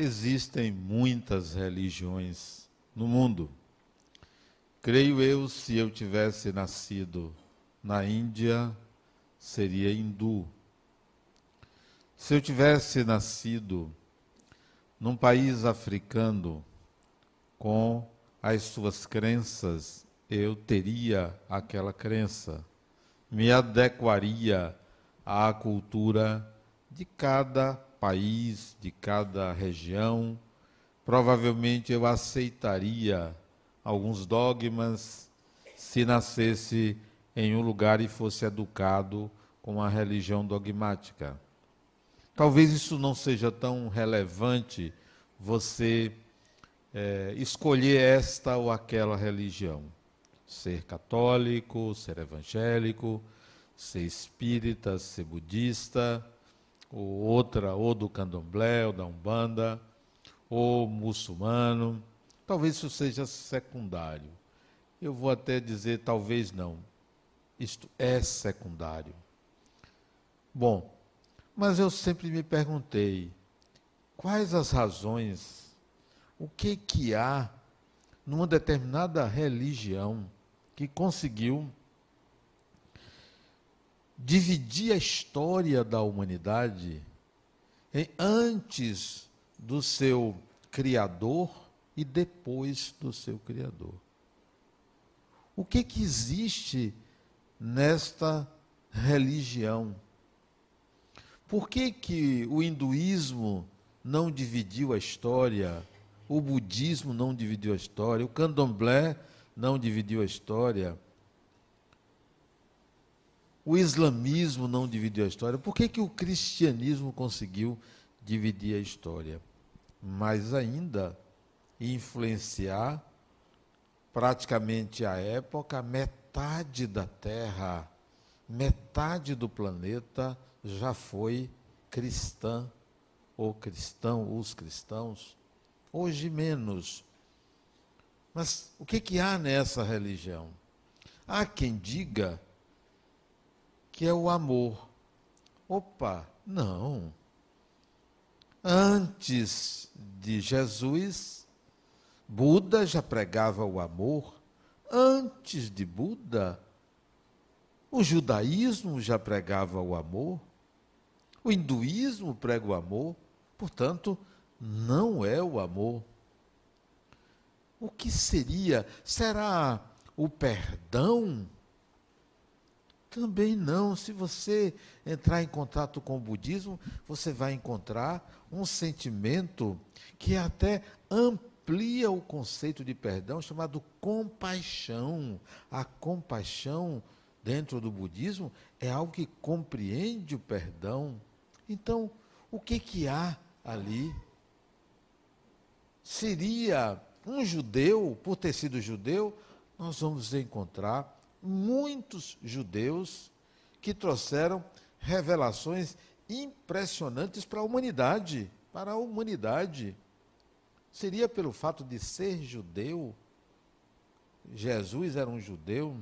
existem muitas religiões no mundo. Creio eu, se eu tivesse nascido na Índia, seria hindu. Se eu tivesse nascido num país africano com as suas crenças, eu teria aquela crença. Me adequaria à cultura de cada país, de cada região. Provavelmente eu aceitaria alguns dogmas se nascesse em um lugar e fosse educado com a religião dogmática. Talvez isso não seja tão relevante você é, escolher esta ou aquela religião. Ser católico, ser evangélico, ser espírita, ser budista, ou outra, ou do candomblé, ou da umbanda, ou muçulmano. Talvez isso seja secundário. Eu vou até dizer, talvez não. Isto é secundário. Bom, mas eu sempre me perguntei, quais as razões, o que que há numa determinada religião que conseguiu dividir a história da humanidade em, antes do seu Criador e depois do seu Criador. O que, que existe nesta religião? Por que, que o hinduísmo não dividiu a história, o budismo não dividiu a história, o candomblé não dividiu a história? O islamismo não dividiu a história, por que, que o cristianismo conseguiu dividir a história? Mais ainda, influenciar praticamente a época, metade da Terra, metade do planeta já foi cristã ou cristão, os cristãos. Hoje menos. Mas o que, que há nessa religião? Há quem diga que é o amor. Opa, não. Antes de Jesus, Buda já pregava o amor. Antes de Buda, o judaísmo já pregava o amor. O hinduísmo prega o amor. Portanto, não é o amor. O que seria? Será o perdão? Também não. Se você entrar em contato com o budismo, você vai encontrar um sentimento que até amplia o conceito de perdão, chamado compaixão. A compaixão, dentro do budismo, é algo que compreende o perdão. Então, o que, que há ali? Seria um judeu, por ter sido judeu, nós vamos encontrar muitos judeus que trouxeram revelações impressionantes para a humanidade, para a humanidade. Seria pelo fato de ser judeu? Jesus era um judeu?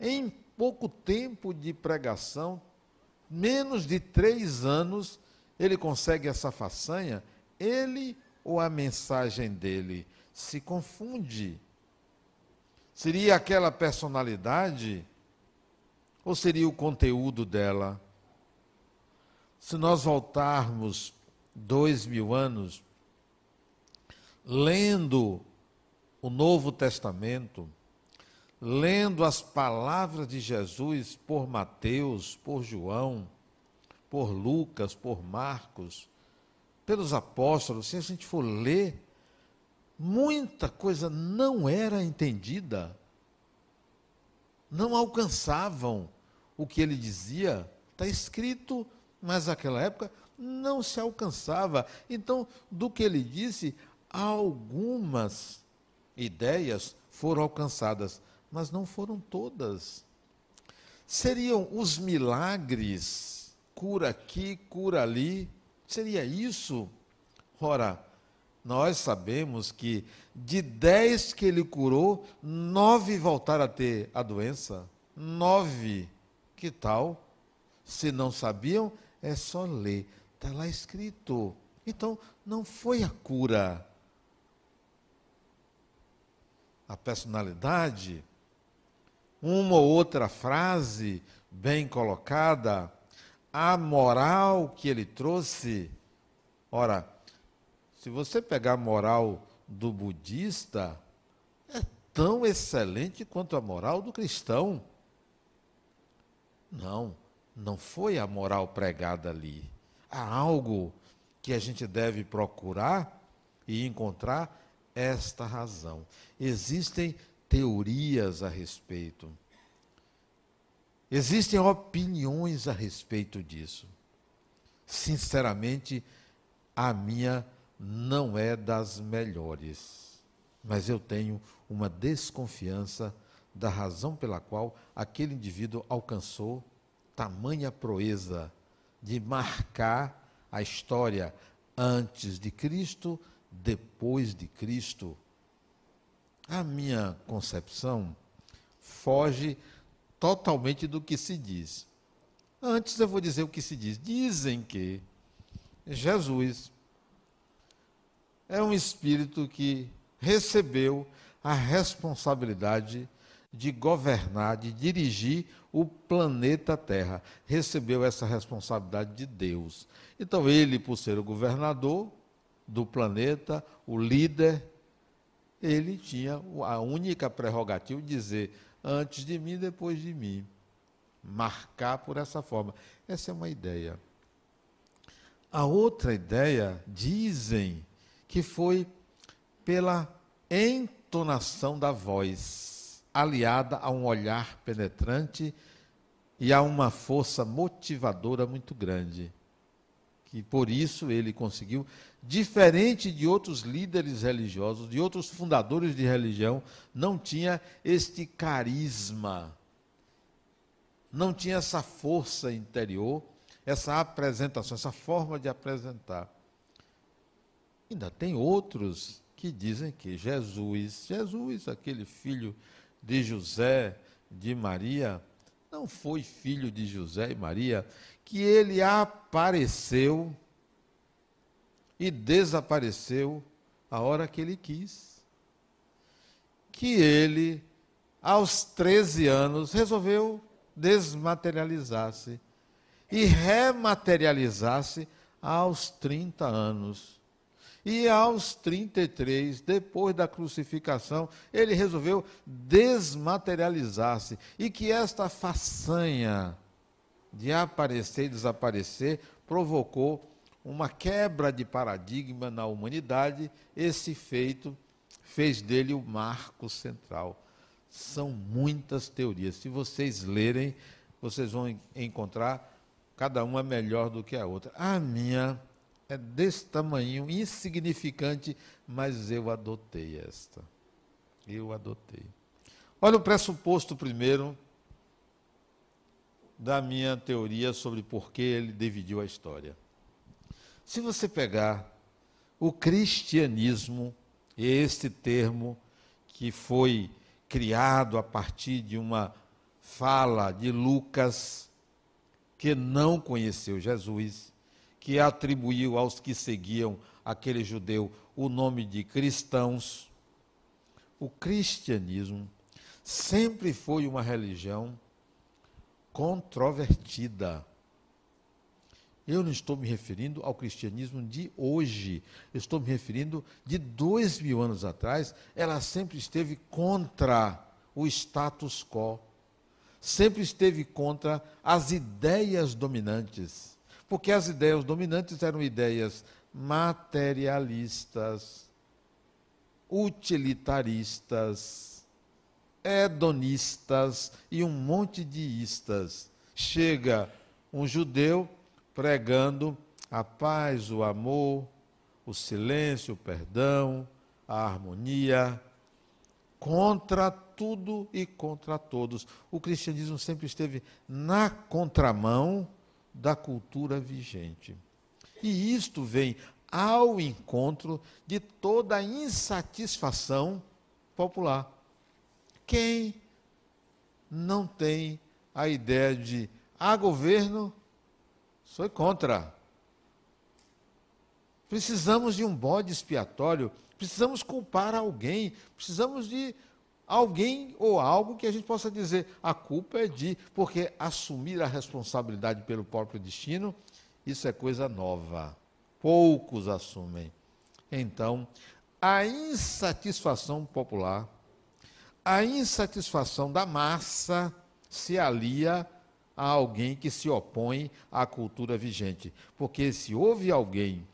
Em pouco tempo de pregação, menos de três anos, ele consegue essa façanha? Ele ou a mensagem dele se confunde? Seria aquela personalidade ou seria o conteúdo dela? Se nós voltarmos dois mil anos, lendo o Novo Testamento, lendo as palavras de Jesus por Mateus, por João, por Lucas, por Marcos, pelos apóstolos, se a gente for ler muita coisa não era entendida, não alcançavam o que ele dizia. Está escrito, mas naquela época não se alcançava. Então, do que ele disse, algumas ideias foram alcançadas, mas não foram todas. Seriam os milagres, cura aqui, cura ali, seria isso? Ora, nós sabemos que de dez que ele curou, nove voltaram a ter a doença. Nove. Que tal? Se não sabiam, é só ler. Está lá escrito. Então, não foi a cura. A personalidade, uma ou outra frase bem colocada, a moral que ele trouxe. Ora, se você pegar a moral do budista, é tão excelente quanto a moral do cristão. Não, não foi a moral pregada ali. Há algo que a gente deve procurar e encontrar esta razão. Existem teorias a respeito. Existem opiniões a respeito disso. Sinceramente, a minha não é das melhores, mas eu tenho uma desconfiança da razão pela qual aquele indivíduo alcançou tamanha proeza de marcar a história antes de Cristo, depois de Cristo. A minha concepção foge totalmente do que se diz. Antes eu vou dizer o que se diz. Dizem que Jesus é um espírito que recebeu a responsabilidade de governar, de dirigir o planeta Terra. Recebeu essa responsabilidade de Deus. Então, ele, por ser o governador do planeta, o líder, ele tinha a única prerrogativa de dizer antes de mim, depois de mim. Marcar por essa forma. Essa é uma ideia. A outra ideia, dizem que foi pela entonação da voz aliada a um olhar penetrante e a uma força motivadora muito grande. Que por isso ele conseguiu, diferente de outros líderes religiosos, de outros fundadores de religião, não tinha este carisma, não tinha essa força interior, essa apresentação, essa forma de apresentar. Ainda tem outros que dizem que Jesus, Jesus, aquele filho de José, de Maria, não foi filho de José e Maria, que ele apareceu e desapareceu a hora que ele quis. Que ele, aos 13 anos, resolveu desmaterializar-se e rematerializar-se aos 30 anos. E aos 33, depois da crucificação, ele resolveu desmaterializar-se. E que esta façanha de aparecer e desaparecer provocou uma quebra de paradigma na humanidade. Esse feito fez dele o marco central. São muitas teorias. Se vocês lerem, vocês vão encontrar cada uma melhor do que a outra. A minha é desse tamanho, insignificante, mas eu adotei esta. Eu adotei. Olha o pressuposto primeiro da minha teoria sobre por que ele dividiu a história. Se você pegar o cristianismo, este termo que foi criado a partir de uma fala de Lucas, que não conheceu Jesus, que atribuiu aos que seguiam aquele judeu o nome de cristãos. O cristianismo sempre foi uma religião controvertida. Eu não estou me referindo ao cristianismo de hoje, estou me referindo de dois mil anos atrás. Ela sempre esteve contra o status quo, sempre esteve contra as ideias dominantes porque as ideias dominantes eram ideias materialistas, utilitaristas, hedonistas e um monte de istas. Chega um judeu pregando a paz, o amor, o silêncio, o perdão, a harmonia, contra tudo e contra todos. O cristianismo sempre esteve na contramão da cultura vigente. E isto vem ao encontro de toda a insatisfação popular. Quem não tem a ideia de a governo, sou contra. Precisamos de um bode expiatório, precisamos culpar alguém, precisamos de alguém ou algo que a gente possa dizer a culpa é de, porque assumir a responsabilidade pelo próprio destino, isso é coisa nova. Poucos assumem. Então, a insatisfação popular, a insatisfação da massa se alia a alguém que se opõe à cultura vigente. Porque se houve alguém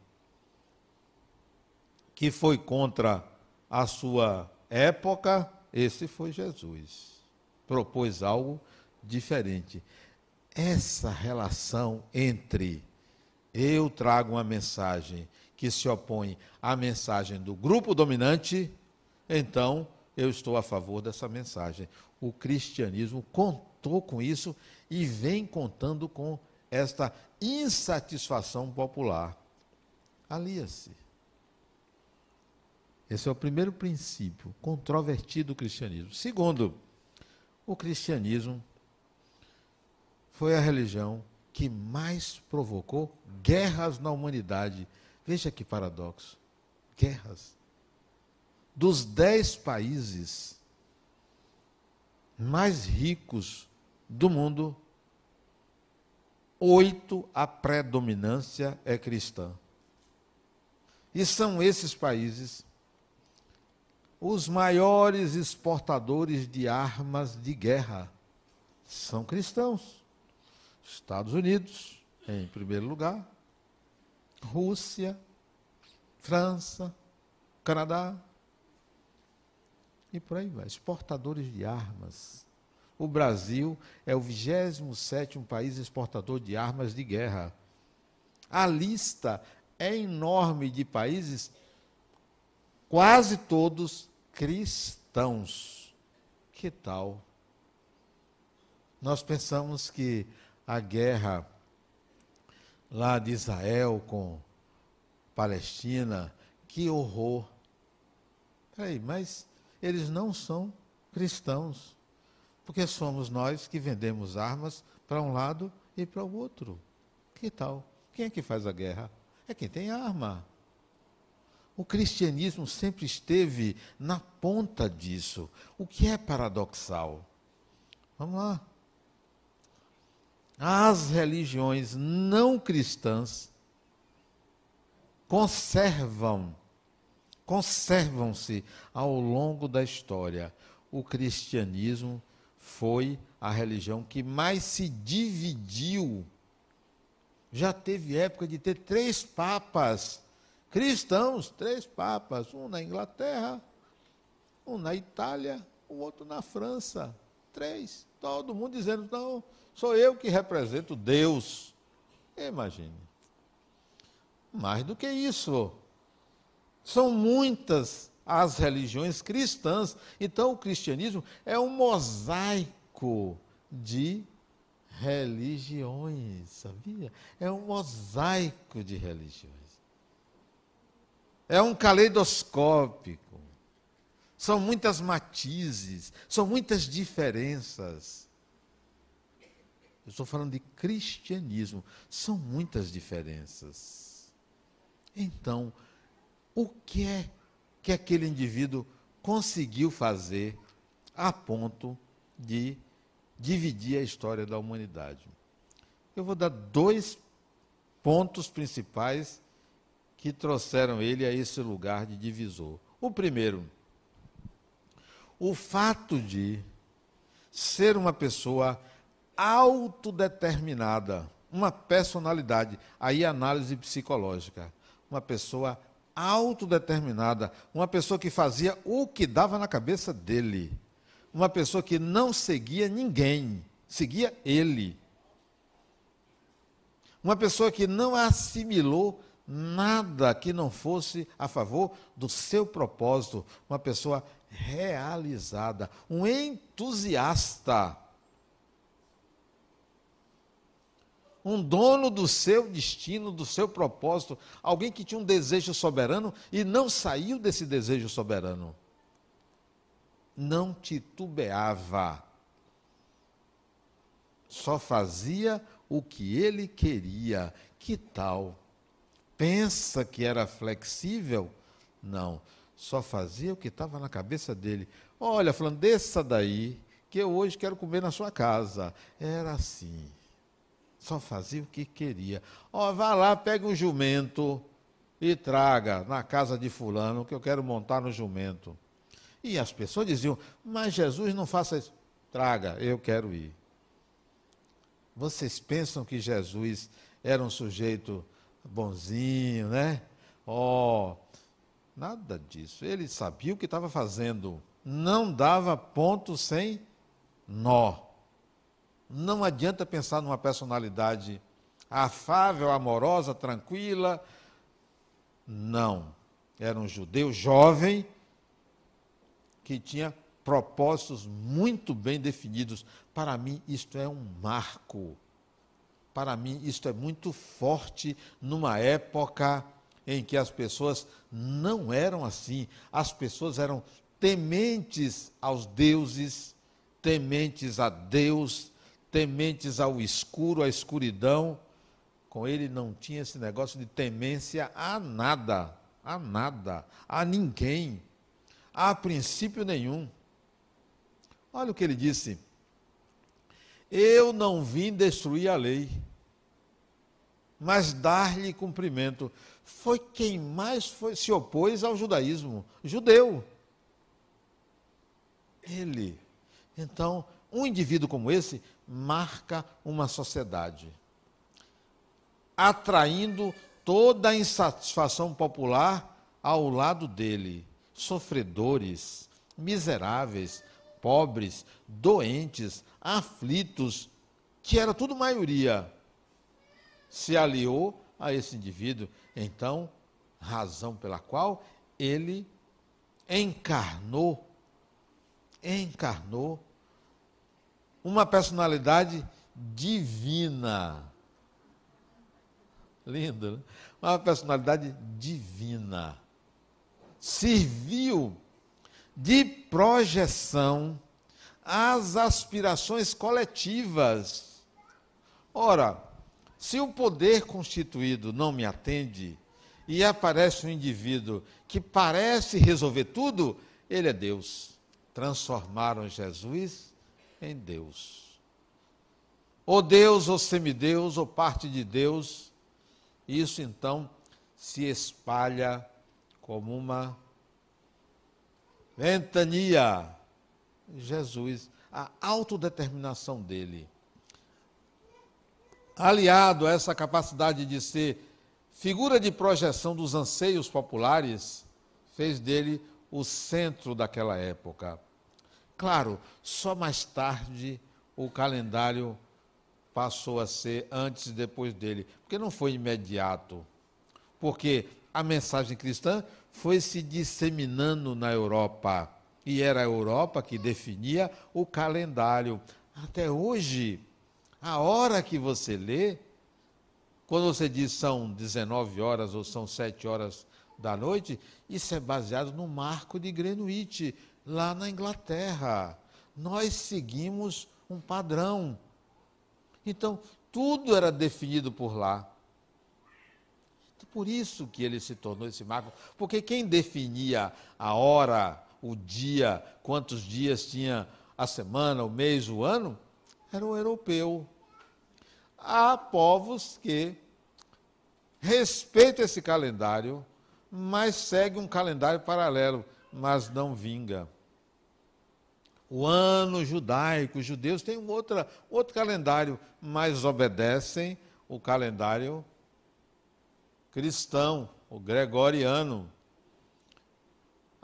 que foi contra a sua época, esse foi Jesus. Propôs algo diferente. Essa relação entre eu trago uma mensagem que se opõe à mensagem do grupo dominante, então eu estou a favor dessa mensagem. O cristianismo contou com isso e vem contando com esta insatisfação popular. Alia-se. Esse é o primeiro princípio controvertido do cristianismo. Segundo, o cristianismo foi a religião que mais provocou guerras na humanidade. Veja que paradoxo. Guerras. Dos dez países mais ricos do mundo, oito a predominância é cristã. E são esses países os maiores exportadores de armas de guerra. São cristãos. Estados Unidos, em primeiro lugar, Rússia, França, Canadá, e por aí vai. Exportadores de armas. O Brasil é o 27 país exportador de armas de guerra. A lista é enorme de países, quase todos cristãos. Que tal? Nós pensamos que a guerra lá de Israel com Palestina, que horror. Peraí, mas eles não são cristãos, porque somos nós que vendemos armas para um lado e para o outro. Que tal? Quem é que faz a guerra? É quem tem arma. O cristianismo sempre esteve na ponta disso, o que é paradoxal. Vamos lá. As religiões não cristãs conservam conservam-se ao longo da história. O cristianismo foi a religião que mais se dividiu. Já teve época de ter três papas cristãos, três papas, um na Inglaterra, um na Itália, o outro na França. Três. Todo mundo dizendo, não, sou eu que represento Deus. Imagine. Mais do que isso. São muitas as religiões cristãs. Então, o cristianismo é um mosaico de religiões, sabia? É um mosaico de religiões. É um caleidoscópico. São muitas matizes, são muitas diferenças. Eu estou falando de cristianismo, são muitas diferenças. Então, o que é que aquele indivíduo conseguiu fazer a ponto de dividir a história da humanidade. Eu vou dar dois pontos principais que trouxeram ele a esse lugar de divisor. O primeiro, o fato de ser uma pessoa autodeterminada, uma personalidade, aí análise psicológica, uma pessoa autodeterminada, uma pessoa que fazia o que dava na cabeça dele, uma pessoa que não seguia ninguém, seguia ele. Uma pessoa que não assimilou nada que não fosse a favor do seu propósito, uma pessoa realizada, um entusiasta um dono do seu destino, do seu propósito, alguém que tinha um desejo soberano e não saiu desse desejo soberano. Não titubeava. Só fazia o que ele queria. Que tal pensa que era flexível? Não, só fazia o que estava na cabeça dele. Olha, falando, desça daí, que eu hoje quero comer na sua casa. Era assim. Só fazia o que queria. Ó, vá lá, pega um jumento e traga na casa de fulano que eu quero montar no jumento. E as pessoas diziam, mas Jesus não faça isso. Traga, eu quero ir. Vocês pensam que Jesus era um sujeito bonzinho, né? Ó, oh, nada disso. Ele sabia o que estava fazendo. Não dava ponto sem nó. Não adianta pensar numa personalidade afável, amorosa, tranquila. Não. Era um judeu jovem que tinha propósitos muito bem definidos. Para mim, isto é um marco. Para mim, isto é muito forte numa época em que as pessoas não eram assim. As pessoas eram tementes aos deuses, tementes a Deus, tementes ao escuro, à escuridão. Com ele não tinha esse negócio de temência a nada, a nada, a ninguém, a princípio nenhum. Olha o que ele disse: Eu não vim destruir a lei, mas dar-lhe cumprimento. Foi quem mais foi, se opôs ao judaísmo, judeu. Ele. Então, um indivíduo como esse marca uma sociedade, atraindo toda a insatisfação popular ao lado dele. Sofredores, miseráveis, pobres, doentes, aflitos, que era tudo maioria, se aliou a esse indivíduo. Então, razão pela qual ele encarnou, encarnou uma personalidade divina. Lindo, né? Uma personalidade divina. Serviu de projeção às aspirações coletivas. Ora, se o poder constituído não me atende e aparece um indivíduo que parece resolver tudo, ele é Deus. Transformaram Jesus em Deus. Ou Deus, ou semideus, ou parte de Deus. Isso então se espalha como uma ventania. Jesus, a autodeterminação dele, aliado a essa capacidade de ser figura de projeção dos anseios populares, fez dele o centro daquela época. Claro, só mais tarde o calendário passou a ser antes e depois dele, porque não foi imediato. Porque a mensagem cristã foi se disseminando na Europa. E era a Europa que definia o calendário. Até hoje, a hora que você lê, quando você diz são 19 horas ou são 7 horas da noite, isso é baseado no marco de Greenwich, lá na Inglaterra. Nós seguimos um padrão. Então, tudo era definido por lá. Por isso que ele se tornou esse marco, porque quem definia a hora, o dia, quantos dias tinha a semana, o mês, o ano, era o europeu. Há povos que respeitam esse calendário, mas seguem um calendário paralelo, mas não vinga o ano judaico, os judeus têm um outra, outro calendário, mas obedecem o calendário cristão, o gregoriano.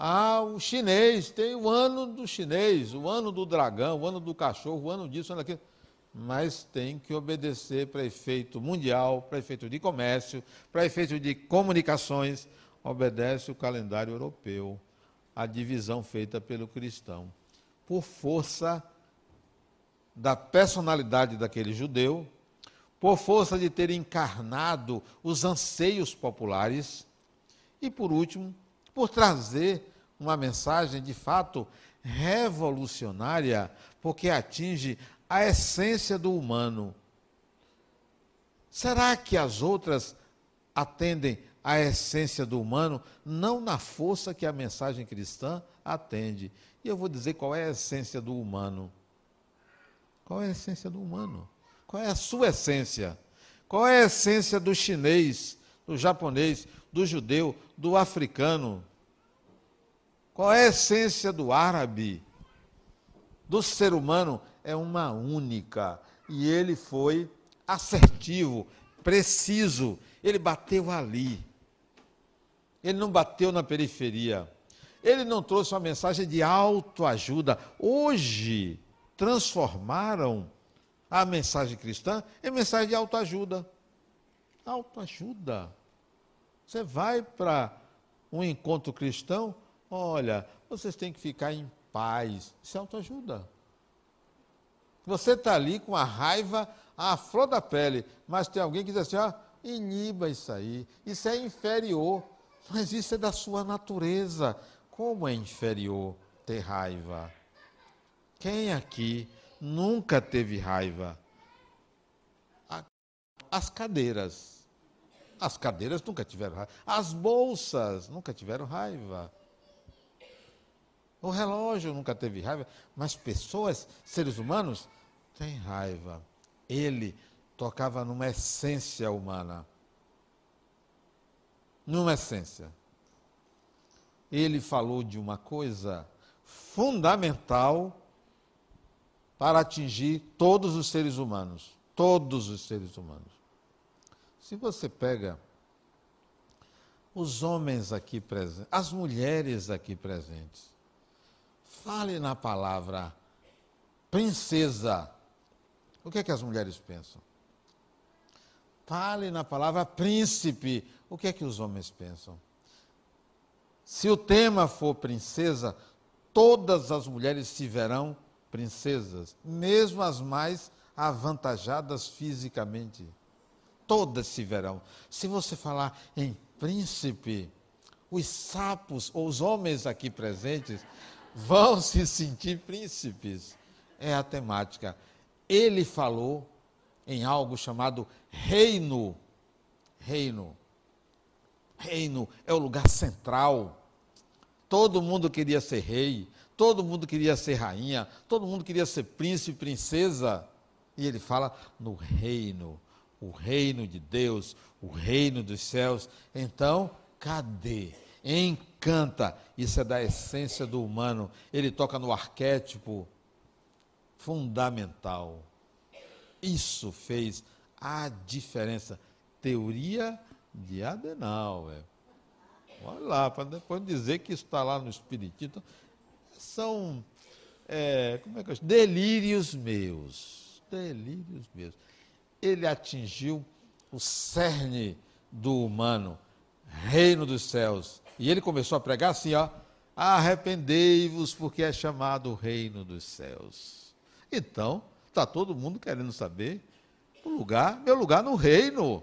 Ah, o chinês tem o ano do chinês, o ano do dragão, o ano do cachorro, o ano disso, o ano daquilo. Mas tem que obedecer para efeito mundial, para efeito de comércio, para efeito de comunicações, obedece o calendário europeu, a divisão feita pelo cristão por força da personalidade daquele judeu, por força de ter encarnado os anseios populares e, por último, por trazer uma mensagem de fato revolucionária, porque atinge a essência do humano. Será que as outras atendem a essência do humano, não na força que a mensagem cristã atende. E eu vou dizer qual é a essência do humano. Qual é a essência do humano? Qual é a sua essência? Qual é a essência do chinês, do japonês, do judeu, do africano? Qual é a essência do árabe? Do ser humano? É uma única. E ele foi assertivo, preciso. Ele bateu ali. Ele não bateu na periferia. Ele não trouxe uma mensagem de autoajuda. Hoje, transformaram a mensagem cristã em mensagem de autoajuda. Autoajuda. Você vai para um encontro cristão, olha, vocês têm que ficar em paz. Isso é autoajuda. Você está ali com a raiva à flor da pele, mas tem alguém que diz assim: ó, iniba isso aí, isso é inferior. Mas isso é da sua natureza. Como é inferior ter raiva? Quem aqui nunca teve raiva? As cadeiras. As cadeiras nunca tiveram raiva. As bolsas nunca tiveram raiva. O relógio nunca teve raiva. Mas pessoas, seres humanos, têm raiva. Ele tocava numa essência humana numa essência. Ele falou de uma coisa fundamental para atingir todos os seres humanos. Todos os seres humanos. Se você pega os homens aqui presentes, as mulheres aqui presentes, fale na palavra princesa. O que é que as mulheres pensam? Fale na palavra príncipe. O que é que os homens pensam? Se o tema for princesa, todas as mulheres se verão princesas, mesmo as mais avantajadas fisicamente. Todas se verão. Se você falar em príncipe, os sapos ou os homens aqui presentes vão se sentir príncipes. É a temática. Ele falou em algo chamado reino. Reino. Reino é o lugar central. Todo mundo queria ser rei, todo mundo queria ser rainha, todo mundo queria ser príncipe, princesa. E ele fala no reino, o reino de Deus, o reino dos céus. Então, cadê? Encanta. Isso é da essência do humano. Ele toca no arquétipo fundamental. Isso fez a diferença. Teoria de Adenauer. Olha lá, para depois dizer que isso está lá no Espiritismo. São é, como é que eu delírios meus. Delírios meus. Ele atingiu o cerne do humano, reino dos céus. E ele começou a pregar assim, ó. Arrependei-vos, porque é chamado o reino dos céus. Então, Está todo mundo querendo saber o lugar, meu lugar no reino.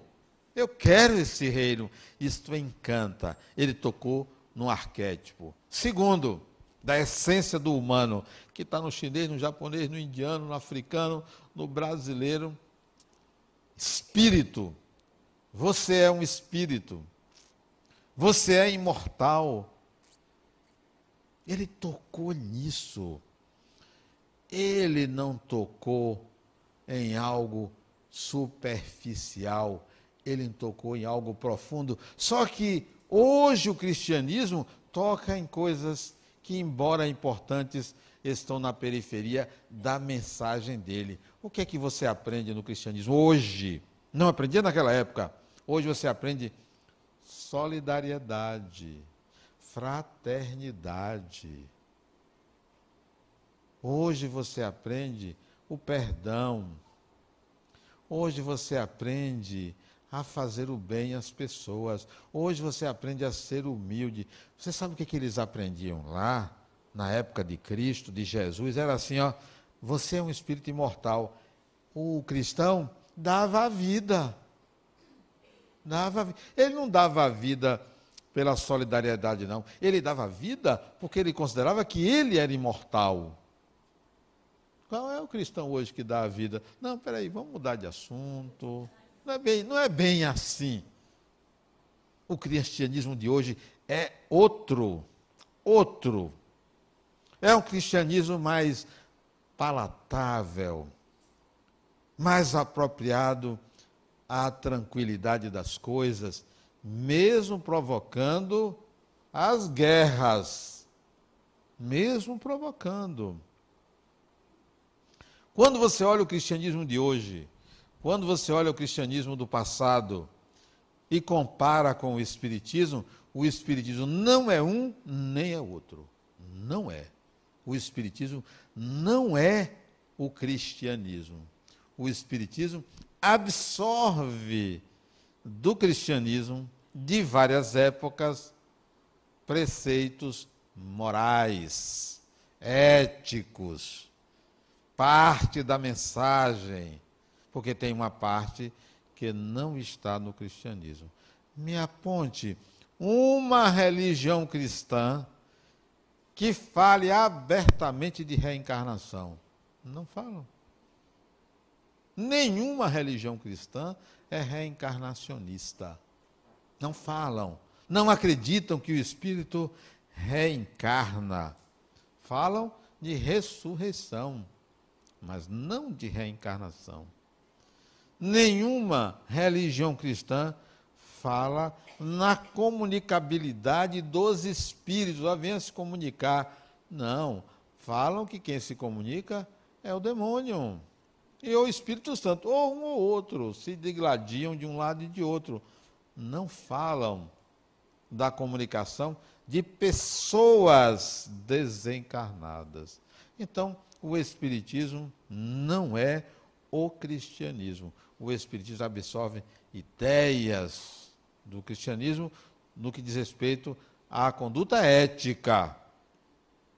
Eu quero esse reino. Isto encanta. Ele tocou no arquétipo. Segundo, da essência do humano, que está no chinês, no japonês, no indiano, no africano, no brasileiro. Espírito. Você é um espírito. Você é imortal. Ele tocou nisso ele não tocou em algo superficial, ele tocou em algo profundo. Só que hoje o cristianismo toca em coisas que, embora importantes, estão na periferia da mensagem dele. O que é que você aprende no cristianismo hoje? Não aprendia naquela época. Hoje você aprende solidariedade, fraternidade Hoje você aprende o perdão. Hoje você aprende a fazer o bem às pessoas. Hoje você aprende a ser humilde. Você sabe o que, que eles aprendiam lá, na época de Cristo, de Jesus? Era assim: ó, você é um espírito imortal. O cristão dava a vida. Dava, ele não dava a vida pela solidariedade, não. Ele dava vida porque ele considerava que ele era imortal. Qual é o cristão hoje que dá a vida? Não, peraí, vamos mudar de assunto. Não é bem, não é bem assim. O cristianismo de hoje é outro, outro. É um cristianismo mais palatável, mais apropriado à tranquilidade das coisas, mesmo provocando as guerras, mesmo provocando. Quando você olha o cristianismo de hoje, quando você olha o cristianismo do passado e compara com o espiritismo, o espiritismo não é um nem é outro. Não é. O espiritismo não é o cristianismo. O espiritismo absorve do cristianismo de várias épocas preceitos morais, éticos, parte da mensagem, porque tem uma parte que não está no cristianismo. Me aponte uma religião cristã que fale abertamente de reencarnação. Não falam. Nenhuma religião cristã é reencarnacionista. Não falam. Não acreditam que o espírito reencarna. Falam de ressurreição mas não de reencarnação. Nenhuma religião cristã fala na comunicabilidade dos espíritos, lá venha se comunicar. Não, falam que quem se comunica é o demônio e o Espírito Santo, ou um ou outro, se degladiam de um lado e de outro. Não falam da comunicação de pessoas desencarnadas. Então, o Espiritismo não é o cristianismo. O Espiritismo absorve ideias do cristianismo no que diz respeito à conduta ética,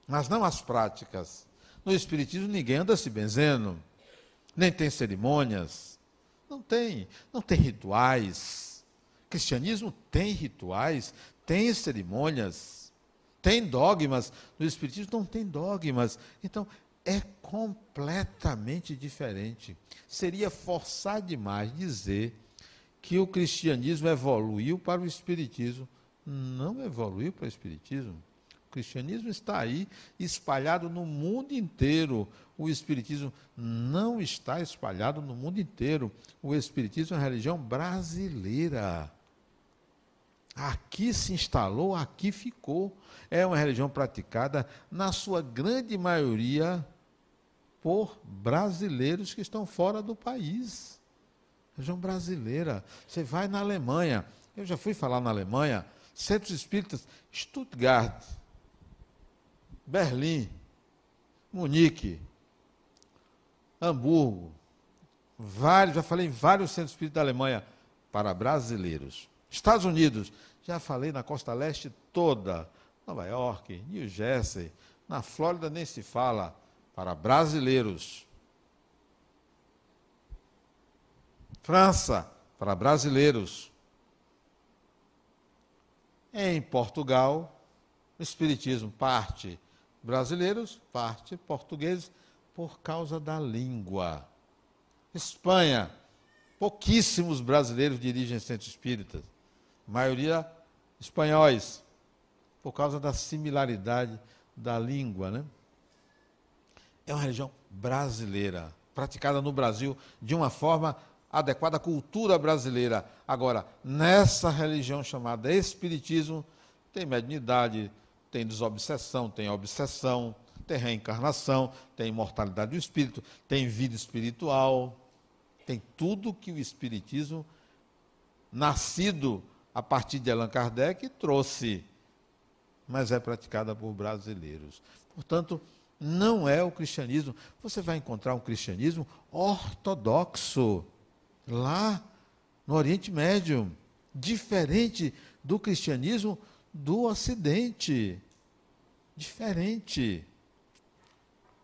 mas não às práticas. No Espiritismo ninguém anda se benzendo, nem tem cerimônias, não tem, não tem rituais. O cristianismo tem rituais, tem cerimônias, tem dogmas. No Espiritismo não tem dogmas. Então, é completamente diferente. Seria forçar demais dizer que o cristianismo evoluiu para o espiritismo. Não evoluiu para o espiritismo. Cristianismo está aí espalhado no mundo inteiro. O espiritismo não está espalhado no mundo inteiro. O espiritismo é uma religião brasileira. Aqui se instalou, aqui ficou. É uma religião praticada, na sua grande maioria, por brasileiros que estão fora do país. Região brasileira. Você vai na Alemanha. Eu já fui falar na Alemanha. Centros espíritas, Stuttgart, Berlim, Munique, Hamburgo, vários, já falei em vários centros espíritas da Alemanha para brasileiros. Estados Unidos, já falei na costa leste toda, Nova York, New Jersey, na Flórida nem se fala para brasileiros. França, para brasileiros. Em Portugal, o Espiritismo parte brasileiros, parte portugueses, por causa da língua. Espanha, pouquíssimos brasileiros dirigem centros espíritas, maioria espanhóis, por causa da similaridade da língua, né? é uma religião brasileira, praticada no Brasil de uma forma adequada à cultura brasileira. Agora, nessa religião chamada Espiritismo, tem mediunidade, tem desobsessão, tem obsessão, tem reencarnação, tem imortalidade do espírito, tem vida espiritual, tem tudo que o Espiritismo, nascido a partir de Allan Kardec, trouxe, mas é praticada por brasileiros. Portanto, não é o cristianismo. Você vai encontrar um cristianismo ortodoxo lá no Oriente Médio, diferente do cristianismo do Ocidente. Diferente.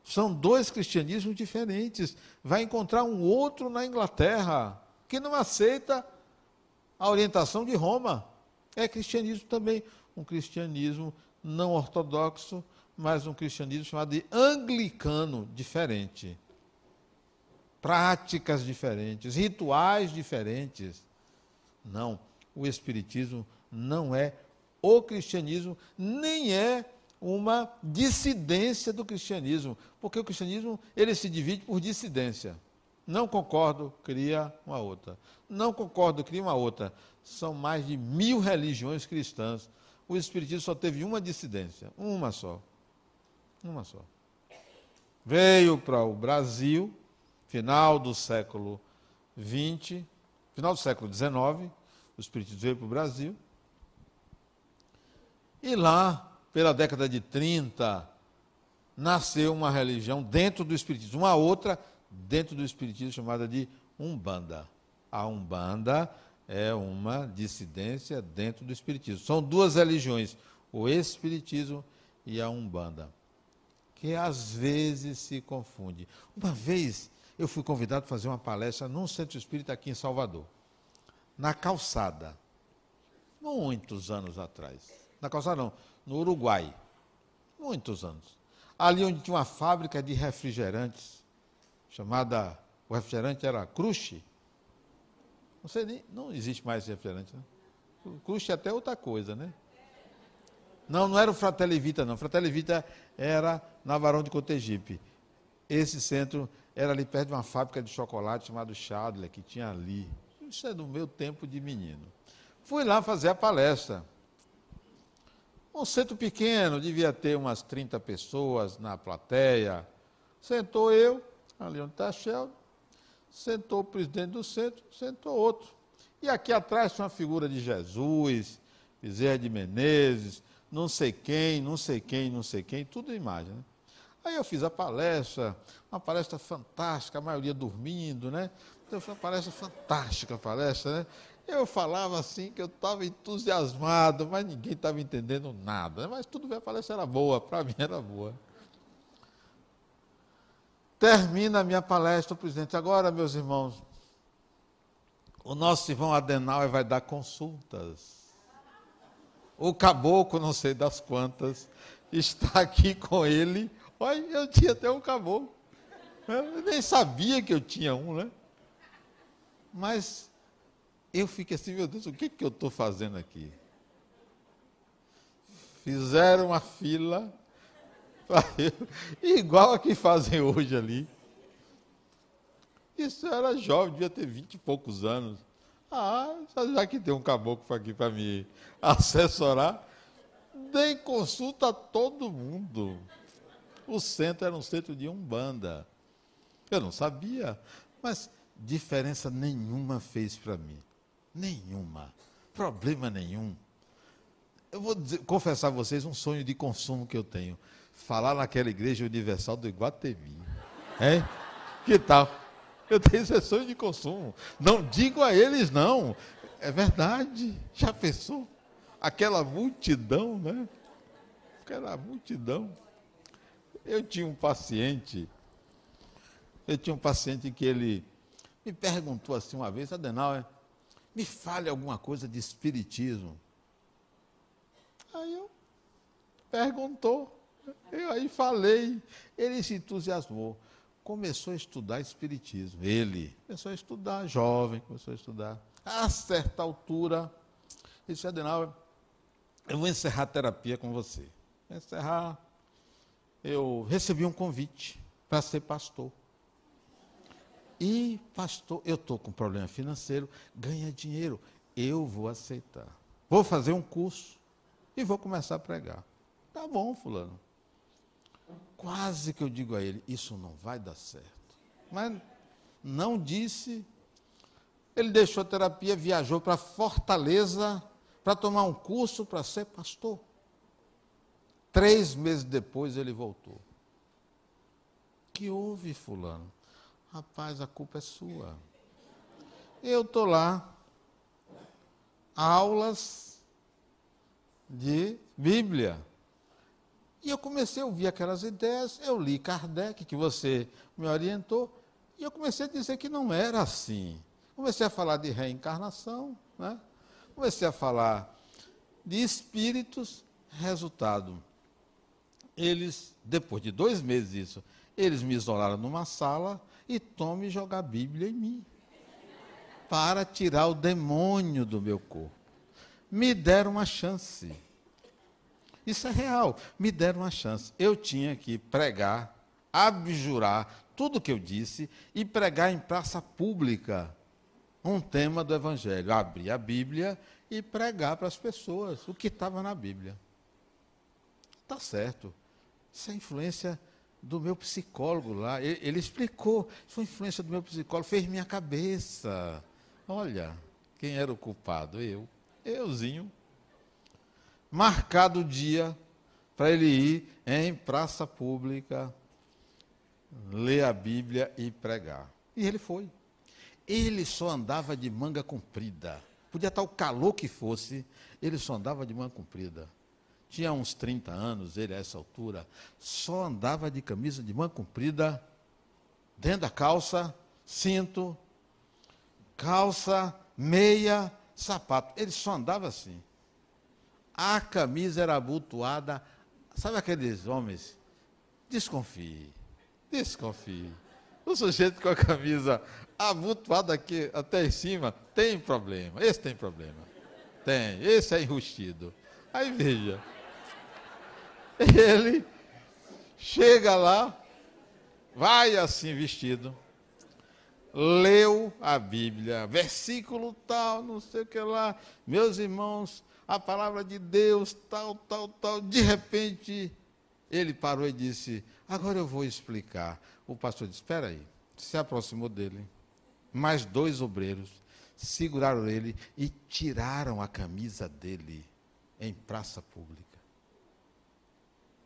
São dois cristianismos diferentes. Vai encontrar um outro na Inglaterra, que não aceita a orientação de Roma. É cristianismo também, um cristianismo não ortodoxo, mas um cristianismo chamado de anglicano diferente. Práticas diferentes, rituais diferentes. Não, o Espiritismo não é o cristianismo, nem é uma dissidência do cristianismo, porque o cristianismo ele se divide por dissidência. Não concordo, cria uma outra. Não concordo, cria uma outra. São mais de mil religiões cristãs. O Espiritismo só teve uma dissidência, uma só. Uma só. Veio para o Brasil, final do século XX, final do século XIX, o Espiritismo veio para o Brasil. E lá, pela década de 30, nasceu uma religião dentro do Espiritismo, uma outra dentro do Espiritismo chamada de Umbanda. A Umbanda é uma dissidência dentro do Espiritismo. São duas religiões, o Espiritismo e a Umbanda, que às vezes se confunde. Uma vez eu fui convidado a fazer uma palestra num centro espírita aqui em Salvador, na calçada, muitos anos atrás. Na calçada não, no Uruguai, muitos anos. Ali onde tinha uma fábrica de refrigerantes chamada, o refrigerante era Crush. Não sei nem, não existe mais refrigerante, né? É até outra coisa, né? Não, não era o Fratelli Vita, não. Fratelli Vita era na Varão de Cotegipe. Esse centro era ali perto de uma fábrica de chocolate chamada Chadler, que tinha ali. Isso é do meu tempo de menino. Fui lá fazer a palestra. Um centro pequeno, devia ter umas 30 pessoas na plateia. Sentou eu, ali onde está a Sheldon, sentou o presidente do centro, sentou outro. E aqui atrás tinha uma figura de Jesus, Bezerra de Menezes, não sei quem, não sei quem, não sei quem, tudo imagem. Né? Aí eu fiz a palestra, uma palestra fantástica, a maioria dormindo, né? Então foi uma palestra fantástica, a palestra, né? Eu falava assim que eu estava entusiasmado, mas ninguém estava entendendo nada. Mas tudo bem, a palestra era boa, para mim era boa. Termina a minha palestra, presidente. Agora, meus irmãos, o nosso irmão Adenauer vai dar consultas. O caboclo, não sei das quantas, está aqui com ele. Olha, eu tinha até um caboclo. Eu nem sabia que eu tinha um, né? Mas eu fiquei assim, meu Deus, o que, que eu estou fazendo aqui? Fizeram uma fila Igual a que fazem hoje ali. Isso era jovem, devia ter vinte e poucos anos. Ah, já que tem um caboclo aqui para me assessorar, dei consulta a todo mundo. O centro era um centro de umbanda. Eu não sabia, mas diferença nenhuma fez para mim. Nenhuma. Problema nenhum. Eu vou dizer, confessar a vocês um sonho de consumo que eu tenho falar naquela igreja universal do Iguatemi. Que tal? Eu tenho sessões de consumo. Não digo a eles não. É verdade. Já pensou? Aquela multidão, né? Aquela multidão. Eu tinha um paciente, eu tinha um paciente que ele me perguntou assim uma vez, Adenauer, me fale alguma coisa de espiritismo. Aí eu perguntou. Eu aí falei, ele se entusiasmou, começou a estudar Espiritismo. Ele começou a estudar, jovem, começou a estudar. A certa altura, ele disse, Adenauer, eu vou encerrar a terapia com você. Vou encerrar. Eu recebi um convite para ser pastor. E, pastor, eu estou com problema financeiro, ganha dinheiro, eu vou aceitar. Vou fazer um curso e vou começar a pregar. Tá bom, fulano. Quase que eu digo a ele: Isso não vai dar certo. Mas não disse. Ele deixou a terapia, viajou para Fortaleza para tomar um curso para ser pastor. Três meses depois ele voltou. Que houve, Fulano? Rapaz, a culpa é sua. Eu estou lá, aulas de Bíblia. E eu comecei a ouvir aquelas ideias, eu li Kardec, que você me orientou, e eu comecei a dizer que não era assim. Comecei a falar de reencarnação, né? comecei a falar de espíritos, resultado. Eles, depois de dois meses isso, eles me isolaram numa sala e tome jogar a Bíblia em mim, para tirar o demônio do meu corpo. me deram uma chance. Isso é real. Me deram uma chance. Eu tinha que pregar, abjurar tudo que eu disse e pregar em praça pública um tema do Evangelho. Abrir a Bíblia e pregar para as pessoas o que estava na Bíblia. Está certo. Isso é influência do meu psicólogo lá. Ele, ele explicou. Foi influência do meu psicólogo, fez minha cabeça. Olha, quem era o culpado? Eu. Euzinho. Marcado o dia para ele ir em praça pública, ler a Bíblia e pregar. E ele foi. Ele só andava de manga comprida. Podia estar o calor que fosse, ele só andava de manga comprida. Tinha uns 30 anos, ele a essa altura, só andava de camisa de manga comprida, dentro da calça, cinto, calça, meia, sapato. Ele só andava assim. A camisa era abotoada. Sabe aqueles homens? Desconfie. Desconfie. O sujeito com a camisa abotoada aqui até em cima tem problema. Esse tem problema. Tem. Esse é enrustido. Aí veja. Ele chega lá, vai assim vestido leu a Bíblia, versículo tal, não sei o que lá, meus irmãos, a palavra de Deus, tal, tal, tal. De repente, ele parou e disse: Agora eu vou explicar. O pastor disse: Espera aí. Se aproximou dele. Mais dois obreiros seguraram ele e tiraram a camisa dele em praça pública.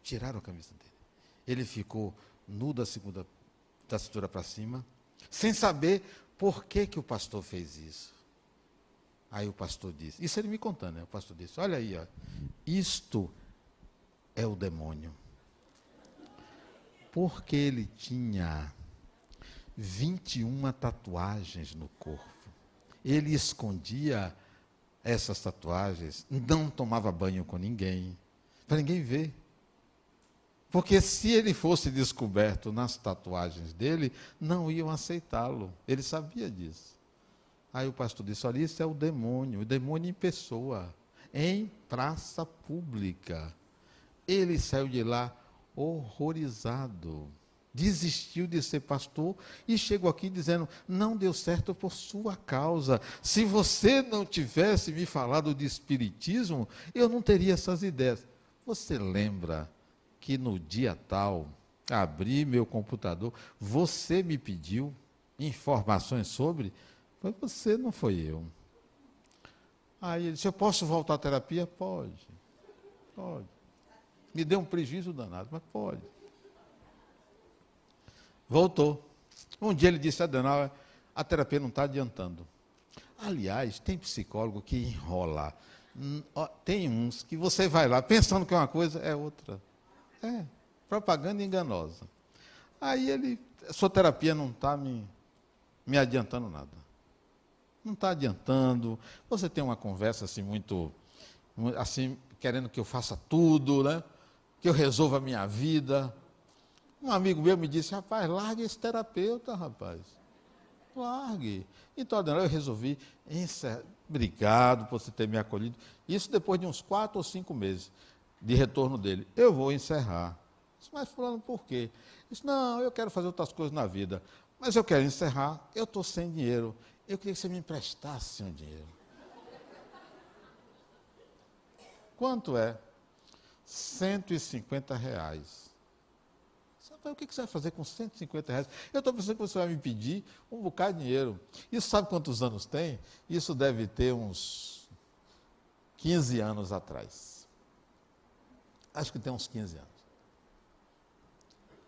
Tiraram a camisa dele. Ele ficou nu da segunda da cintura para cima, sem saber por que, que o pastor fez isso. Aí o pastor disse, isso ele me contando, né? O pastor disse, olha aí, ó, isto é o demônio. Porque ele tinha 21 tatuagens no corpo. Ele escondia essas tatuagens, não tomava banho com ninguém, para ninguém ver. Porque se ele fosse descoberto nas tatuagens dele, não iam aceitá-lo. Ele sabia disso. Aí o pastor disse: Olha, isso é o demônio, o demônio em pessoa, em praça pública. Ele saiu de lá horrorizado. Desistiu de ser pastor e chegou aqui dizendo: Não deu certo por sua causa. Se você não tivesse me falado de espiritismo, eu não teria essas ideias. Você lembra que no dia tal, abri meu computador, você me pediu informações sobre, foi você, não foi eu. Aí ele disse, eu posso voltar à terapia? Pode. Pode. Me deu um prejuízo danado, mas pode. Voltou. Um dia ele disse, Adenauer, a terapia não está adiantando. Aliás, tem psicólogo que enrola. Tem uns que você vai lá pensando que é uma coisa, é outra. É, propaganda enganosa. Aí ele, sua terapia não está me, me adiantando nada. Não está adiantando. Você tem uma conversa assim muito, assim, querendo que eu faça tudo, né? Que eu resolva a minha vida. Um amigo meu me disse, rapaz, largue esse terapeuta, rapaz. Largue. Então, eu resolvi. Obrigado por você ter me acolhido. Isso depois de uns quatro ou cinco meses de retorno dele. Eu vou encerrar. Disse, mas fulano, por quê? Disse, não, eu quero fazer outras coisas na vida. Mas eu quero encerrar, eu estou sem dinheiro. Eu queria que você me emprestasse um dinheiro. Quanto é? 150 reais. Sabe o que você vai fazer com 150 reais? Eu estou pensando que você vai me pedir um bocado de dinheiro. Isso sabe quantos anos tem? Isso deve ter uns 15 anos atrás. Acho que tem uns 15 anos.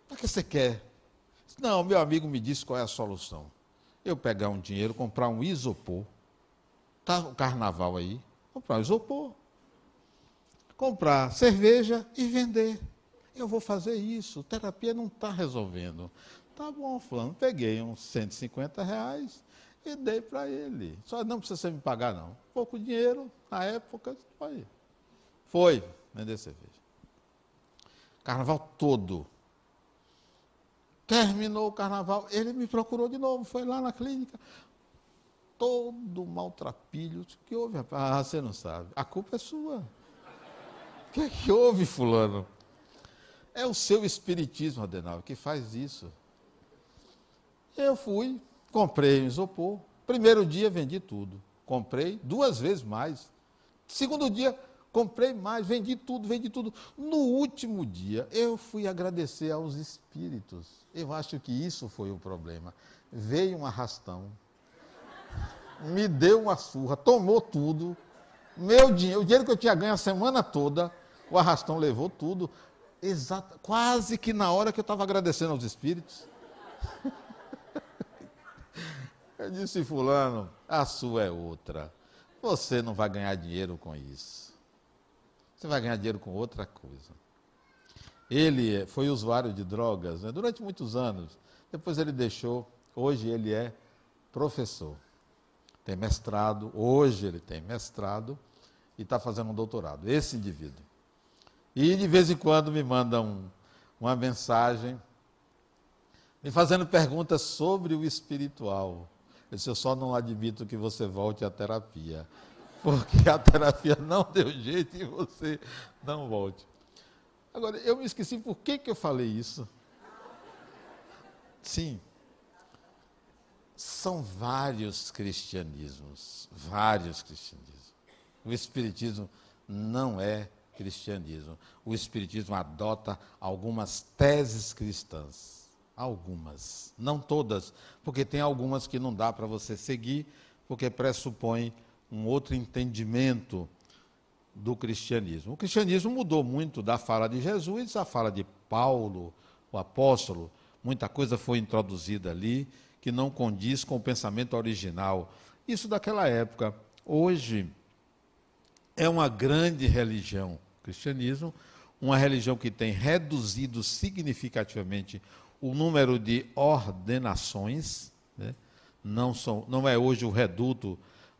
Para que você quer? Não, meu amigo me disse qual é a solução. Eu pegar um dinheiro, comprar um isopor. Está o carnaval aí. Comprar um isopor. Comprar cerveja e vender. Eu vou fazer isso. Terapia não está resolvendo. Tá bom, fulano. Peguei uns 150 reais e dei para ele. Só não precisa você me pagar, não. Pouco dinheiro, na época, foi. Foi vender cerveja. Carnaval todo. Terminou o carnaval, ele me procurou de novo, foi lá na clínica. todo maltrapilho. O que houve, rapaz? Ah, você não sabe. A culpa é sua. O que é que houve, fulano? É o seu espiritismo, Adenal, que faz isso. Eu fui, comprei um isopor. Primeiro dia vendi tudo. Comprei duas vezes mais. Segundo dia, comprei mais, vendi tudo, vendi tudo. No último dia, eu fui agradecer aos espíritos. Eu acho que isso foi o problema. Veio um arrastão, me deu uma surra, tomou tudo. Meu dinheiro, o dinheiro que eu tinha ganho a semana toda, o arrastão levou tudo. Exato, quase que na hora que eu estava agradecendo aos espíritos. Eu disse, fulano, a sua é outra. Você não vai ganhar dinheiro com isso. Você vai ganhar dinheiro com outra coisa. Ele foi usuário de drogas né, durante muitos anos. Depois ele deixou. Hoje ele é professor. Tem mestrado. Hoje ele tem mestrado e está fazendo um doutorado. Esse indivíduo. E de vez em quando me manda um, uma mensagem me fazendo perguntas sobre o espiritual. Eu disse, eu só não admito que você volte à terapia. Porque a terapia não deu jeito e você não volte. Agora, eu me esqueci por que, que eu falei isso. Sim. São vários cristianismos. Vários cristianismos. O Espiritismo não é cristianismo. O Espiritismo adota algumas teses cristãs Algumas, não todas, porque tem algumas que não dá para você seguir, porque pressupõe um outro entendimento do cristianismo. O cristianismo mudou muito da fala de Jesus à fala de Paulo, o apóstolo. Muita coisa foi introduzida ali que não condiz com o pensamento original. Isso daquela época. Hoje é uma grande religião, o cristianismo, uma religião que tem reduzido significativamente o número de ordenações, né? não, são, não é hoje o reduto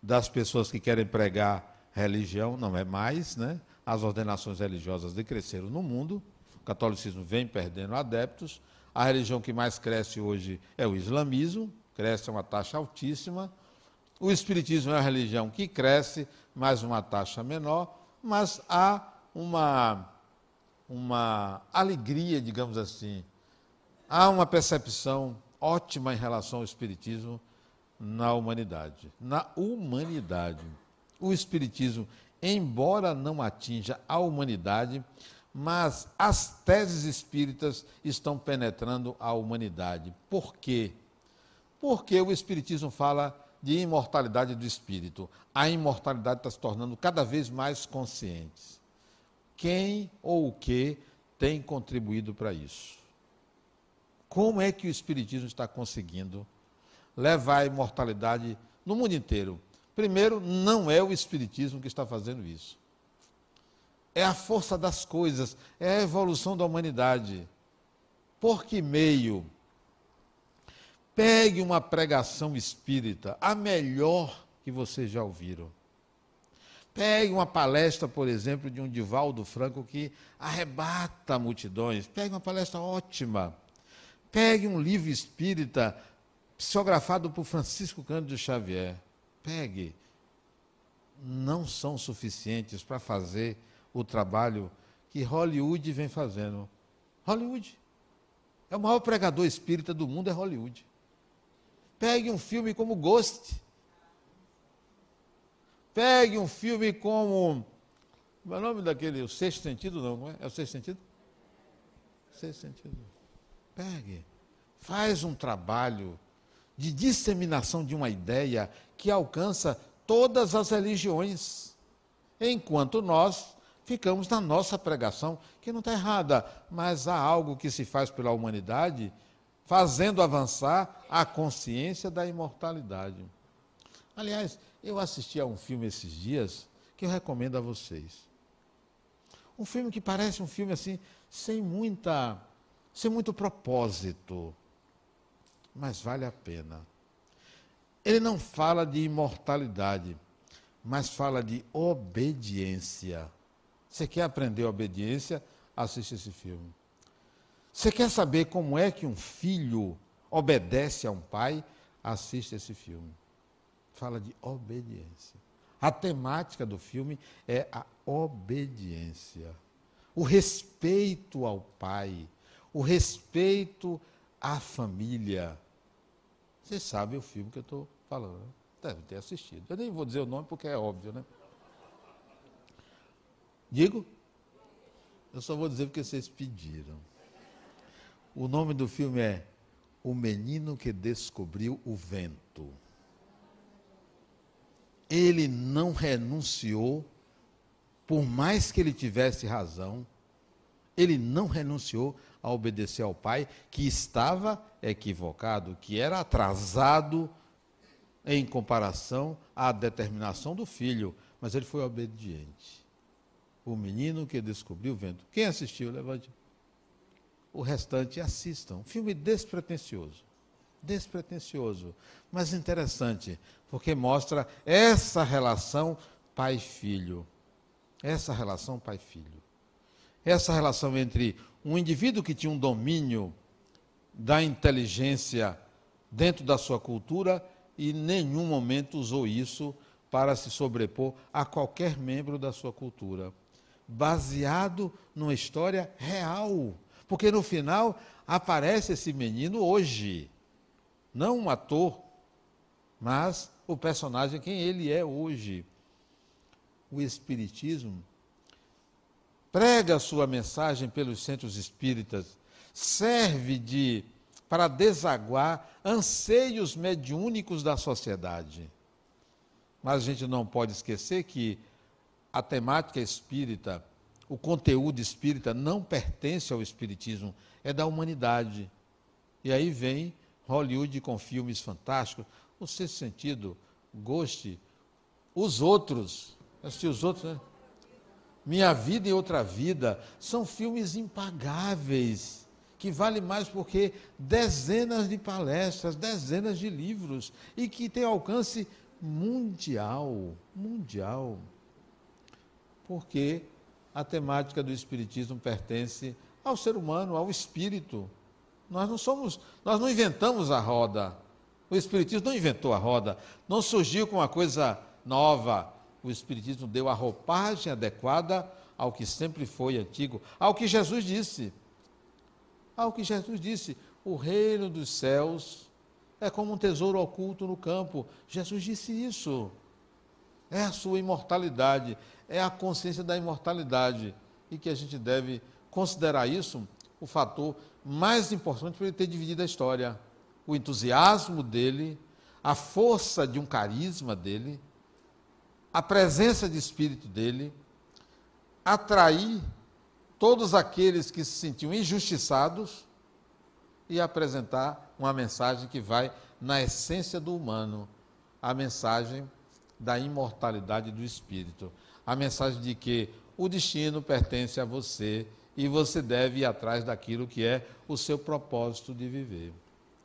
das pessoas que querem pregar religião, não é mais, né? As ordenações religiosas decresceram no mundo, o catolicismo vem perdendo adeptos, a religião que mais cresce hoje é o islamismo, cresce a uma taxa altíssima, o espiritismo é a religião que cresce, mas uma taxa menor, mas há uma, uma alegria, digamos assim, há uma percepção ótima em relação ao Espiritismo na humanidade. Na humanidade. O Espiritismo, embora não atinja a humanidade, mas as teses espíritas estão penetrando a humanidade. Por quê? Porque o Espiritismo fala de imortalidade do espírito. A imortalidade está se tornando cada vez mais consciente. Quem ou o que tem contribuído para isso? Como é que o Espiritismo está conseguindo levar a imortalidade no mundo inteiro? Primeiro, não é o Espiritismo que está fazendo isso. É a força das coisas, é a evolução da humanidade. Por que meio? Pegue uma pregação espírita, a melhor que vocês já ouviram. Pegue uma palestra, por exemplo, de um Divaldo Franco que arrebata multidões. Pegue uma palestra ótima Pegue um livro espírita psicografado por Francisco Cândido Xavier. Pegue. Não são suficientes para fazer o trabalho que Hollywood vem fazendo. Hollywood. É o maior pregador espírita do mundo, é Hollywood. Pegue um filme como Ghost. Pegue um filme como. Como é o nome daquele? O Sexto Sentido, não, é? É o Sexto Sentido? Sexto Sentido. Pegue, faz um trabalho de disseminação de uma ideia que alcança todas as religiões, enquanto nós ficamos na nossa pregação, que não está errada, mas há algo que se faz pela humanidade, fazendo avançar a consciência da imortalidade. Aliás, eu assisti a um filme esses dias que eu recomendo a vocês. Um filme que parece um filme assim, sem muita sem muito propósito, mas vale a pena. Ele não fala de imortalidade, mas fala de obediência. Você quer aprender obediência? Assiste esse filme. Você quer saber como é que um filho obedece a um pai? Assiste esse filme. fala de obediência. A temática do filme é a obediência, o respeito ao pai, o respeito à família. Você sabe o filme que eu estou falando, né? deve ter assistido. Eu nem vou dizer o nome porque é óbvio, né? Digo? Eu só vou dizer porque vocês pediram. O nome do filme é O Menino que Descobriu o Vento ele não renunciou, por mais que ele tivesse razão, ele não renunciou a obedecer ao pai, que estava equivocado, que era atrasado em comparação à determinação do filho, mas ele foi obediente. O menino que descobriu o vento. Quem assistiu, levante. O restante assistam. Filme despretensioso despretensioso, mas interessante, porque mostra essa relação pai-filho. Essa relação pai-filho. Essa relação entre um indivíduo que tinha um domínio da inteligência dentro da sua cultura e em nenhum momento usou isso para se sobrepor a qualquer membro da sua cultura. Baseado numa história real. Porque no final aparece esse menino hoje não um ator, mas o personagem quem ele é hoje. O Espiritismo prega sua mensagem pelos centros espíritas, serve de para desaguar anseios mediúnicos da sociedade. Mas a gente não pode esquecer que a temática espírita, o conteúdo espírita não pertence ao espiritismo, é da humanidade. E aí vem Hollywood com filmes fantásticos. No sexto sentido, goste. Os outros, assistir os outros, né? Minha Vida e Outra Vida, são filmes impagáveis, que vale mais porque dezenas de palestras, dezenas de livros, e que tem alcance mundial, mundial. Porque a temática do Espiritismo pertence ao ser humano, ao espírito. Nós não somos, nós não inventamos a roda. O Espiritismo não inventou a roda, não surgiu com uma coisa nova. O Espiritismo deu a roupagem adequada ao que sempre foi antigo, ao que Jesus disse. Ao que Jesus disse: o reino dos céus é como um tesouro oculto no campo. Jesus disse isso. É a sua imortalidade, é a consciência da imortalidade. E que a gente deve considerar isso o fator mais importante para ele ter dividido a história. O entusiasmo dele, a força de um carisma dele, a presença de espírito dele, atrair todos aqueles que se sentiam injustiçados e apresentar uma mensagem que vai na essência do humano, a mensagem da imortalidade do espírito, a mensagem de que o destino pertence a você e você deve ir atrás daquilo que é o seu propósito de viver.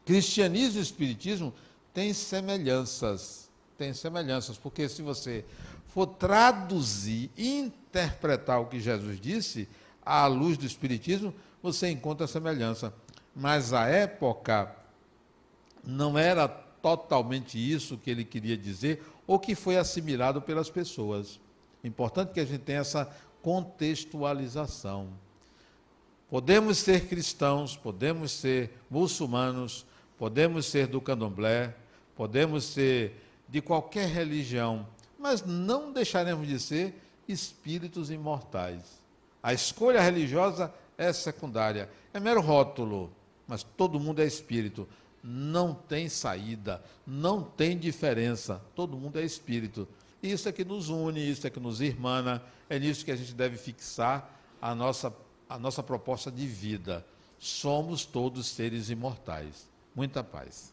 Cristianismo e Espiritismo têm semelhanças, têm semelhanças, porque se você for traduzir, interpretar o que Jesus disse à luz do Espiritismo, você encontra semelhança. Mas a época não era totalmente isso que ele queria dizer ou que foi assimilado pelas pessoas. Importante que a gente tenha essa contextualização. Podemos ser cristãos, podemos ser muçulmanos, podemos ser do candomblé, podemos ser de qualquer religião, mas não deixaremos de ser espíritos imortais. A escolha religiosa é secundária, é mero rótulo, mas todo mundo é espírito. Não tem saída, não tem diferença, todo mundo é espírito. Isso é que nos une, isso é que nos irmana, é nisso que a gente deve fixar a nossa a nossa proposta de vida. Somos todos seres imortais. Muita paz.